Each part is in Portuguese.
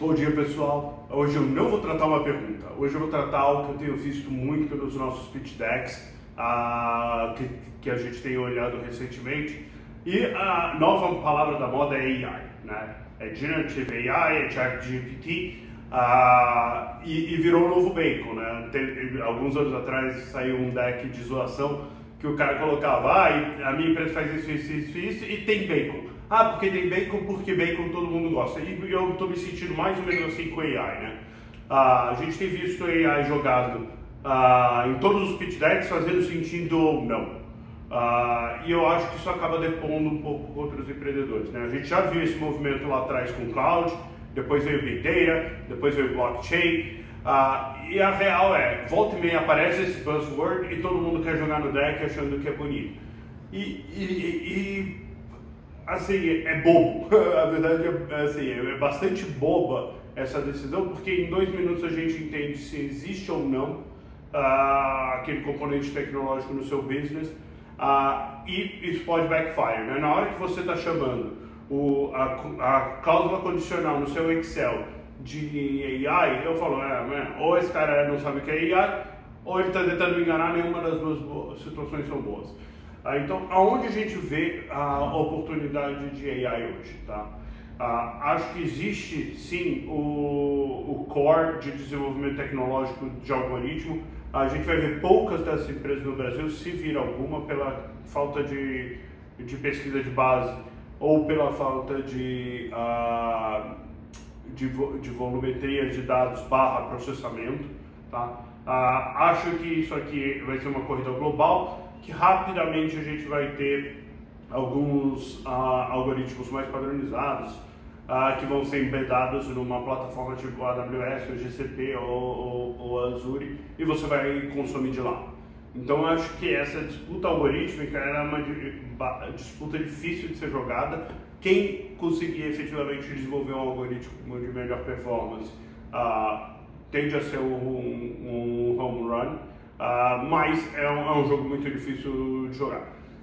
Bom dia pessoal. Hoje eu não vou tratar uma pergunta. Hoje eu vou tratar algo que eu tenho visto muito nos nossos pitch decks, uh, que, que, a gente tem olhado recentemente. E a nova palavra da moda é AI, né? É Generative AI, é ChatGPT. Uh, e, e, virou um novo bacon, né? Tem, alguns anos atrás saiu um deck de zoação que o cara colocava, ah, a minha empresa faz isso, isso, isso, isso e tem bacon. Ah, porque tem bacon, porque bacon todo mundo gosta. E eu estou me sentindo mais ou menos assim com AI, né? Ah, a gente tem visto AI jogado ah, em todos os pitch decks fazendo sentido não. Ah, e eu acho que isso acaba depondo um pouco contra os empreendedores. Né? A gente já viu esse movimento lá atrás com cloud, depois veio Big Data, depois veio blockchain. Ah, e a real é, volta e meia aparece esse buzzword e todo mundo quer jogar no deck achando que é bonito. E, e, e assim, é bobo. a verdade é, assim, é bastante boba essa decisão, porque em dois minutos a gente entende se existe ou não uh, aquele componente tecnológico no seu business uh, e isso pode backfire. Né? Na hora que você está chamando o, a, a cláusula condicional no seu Excel de AI, eu falo, é, ou esse cara não sabe o que é AI, ou ele está tentando me enganar, nenhuma das duas situações são boas. Ah, então, aonde a gente vê a oportunidade de AI hoje? Tá? Ah, acho que existe sim o, o core de desenvolvimento tecnológico de algoritmo. A gente vai ver poucas dessas empresas no Brasil, se vir alguma, pela falta de, de pesquisa de base ou pela falta de, uh, de, de volumetria de dados barra processamento. Tá? Uh, acho que isso aqui vai ser uma corrida global que rapidamente a gente vai ter alguns ah, algoritmos mais padronizados ah, que vão ser embedados numa plataforma tipo AWS, ou GCP ou, ou, ou Azure e você vai consumir de lá. Então eu acho que essa disputa algorítmica é uma disputa difícil de ser jogada. Quem conseguir efetivamente desenvolver um algoritmo de melhor performance ah, tende a ser um, um home run. Uh, mas é um, é um, jogo muito difícil de jogar.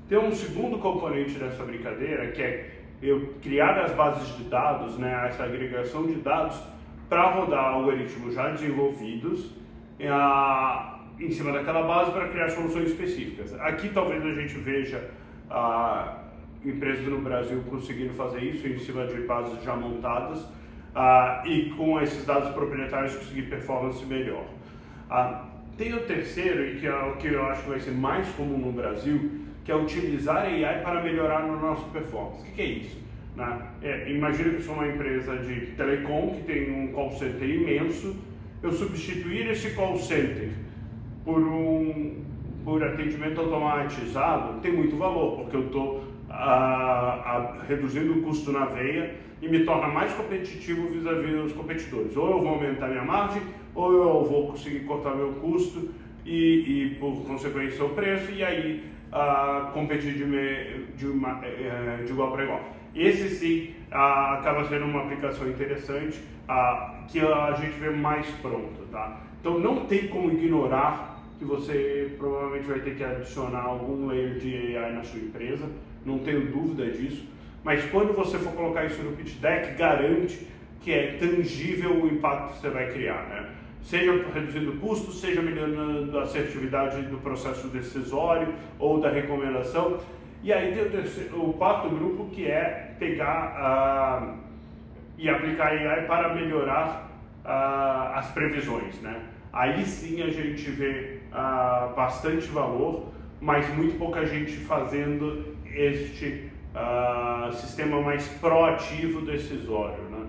Tem um segundo componente dessa brincadeira que é eu criar as bases de dados, né, essa agregação de dados para rodar algoritmos já desenvolvidos uh, em cima daquela base para criar soluções específicas. Aqui talvez a gente veja uh, empresas no Brasil conseguindo fazer isso em cima de bases já montadas e com esses dados proprietários conseguir performance melhor. Tem o terceiro, e que é o que eu acho que vai ser mais comum no Brasil, que é utilizar AI para melhorar no nosso performance. O que, que é isso? Né? É, imagina que eu sou uma empresa de telecom que tem um call center imenso, eu substituir esse call center por um por atendimento automatizado tem muito valor, porque eu estou reduzindo o custo na veia e me torna mais competitivo vis-à-vis -vis dos competidores. Ou eu vou aumentar minha margem, ou eu vou conseguir cortar meu custo e, e por consequência o preço, e aí uh, competir de, me, de, uma, uh, de igual para igual. Esse sim uh, acaba sendo uma aplicação interessante que a gente vê mais pronto. Tá? Então não tem como ignorar que você provavelmente vai ter que adicionar algum layer de AI na sua empresa, não tenho dúvida disso, mas quando você for colocar isso no pitch deck, garante que é tangível o impacto que você vai criar, né? Seja reduzindo custos, seja melhorando a assertividade do processo decisório ou da recomendação. E aí tem o, terceiro, o quarto grupo que é pegar uh, e aplicar AI para melhorar uh, as previsões, né? Aí sim a gente vê uh, bastante valor, mas muito pouca gente fazendo este sistema mais proativo decisório, né?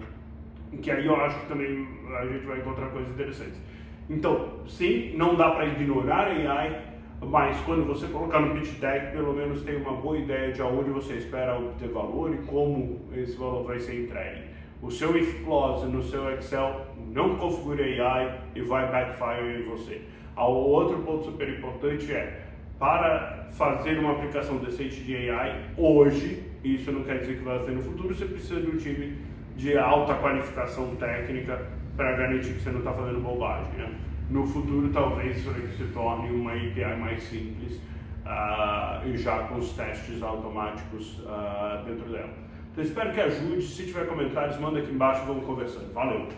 Que aí eu acho que também a gente vai encontrar coisas interessantes. Então, sim, não dá para ignorar AI, mas quando você colocar no pitch deck, pelo menos tem uma boa ideia de aonde você espera obter valor e como esse valor vai ser entregue. O seu if clause no seu Excel não configure AI e vai backfire em você. O outro ponto super importante é para fazer uma aplicação decente de AI hoje, isso não quer dizer que vai ser no futuro, você precisa de um time de alta qualificação técnica para garantir que você não está fazendo bobagem. Né? No futuro, talvez isso se torne uma API mais simples uh, e já com os testes automáticos uh, dentro dela. Então espero que ajude. Se tiver comentários, manda aqui embaixo, vamos conversando. Valeu!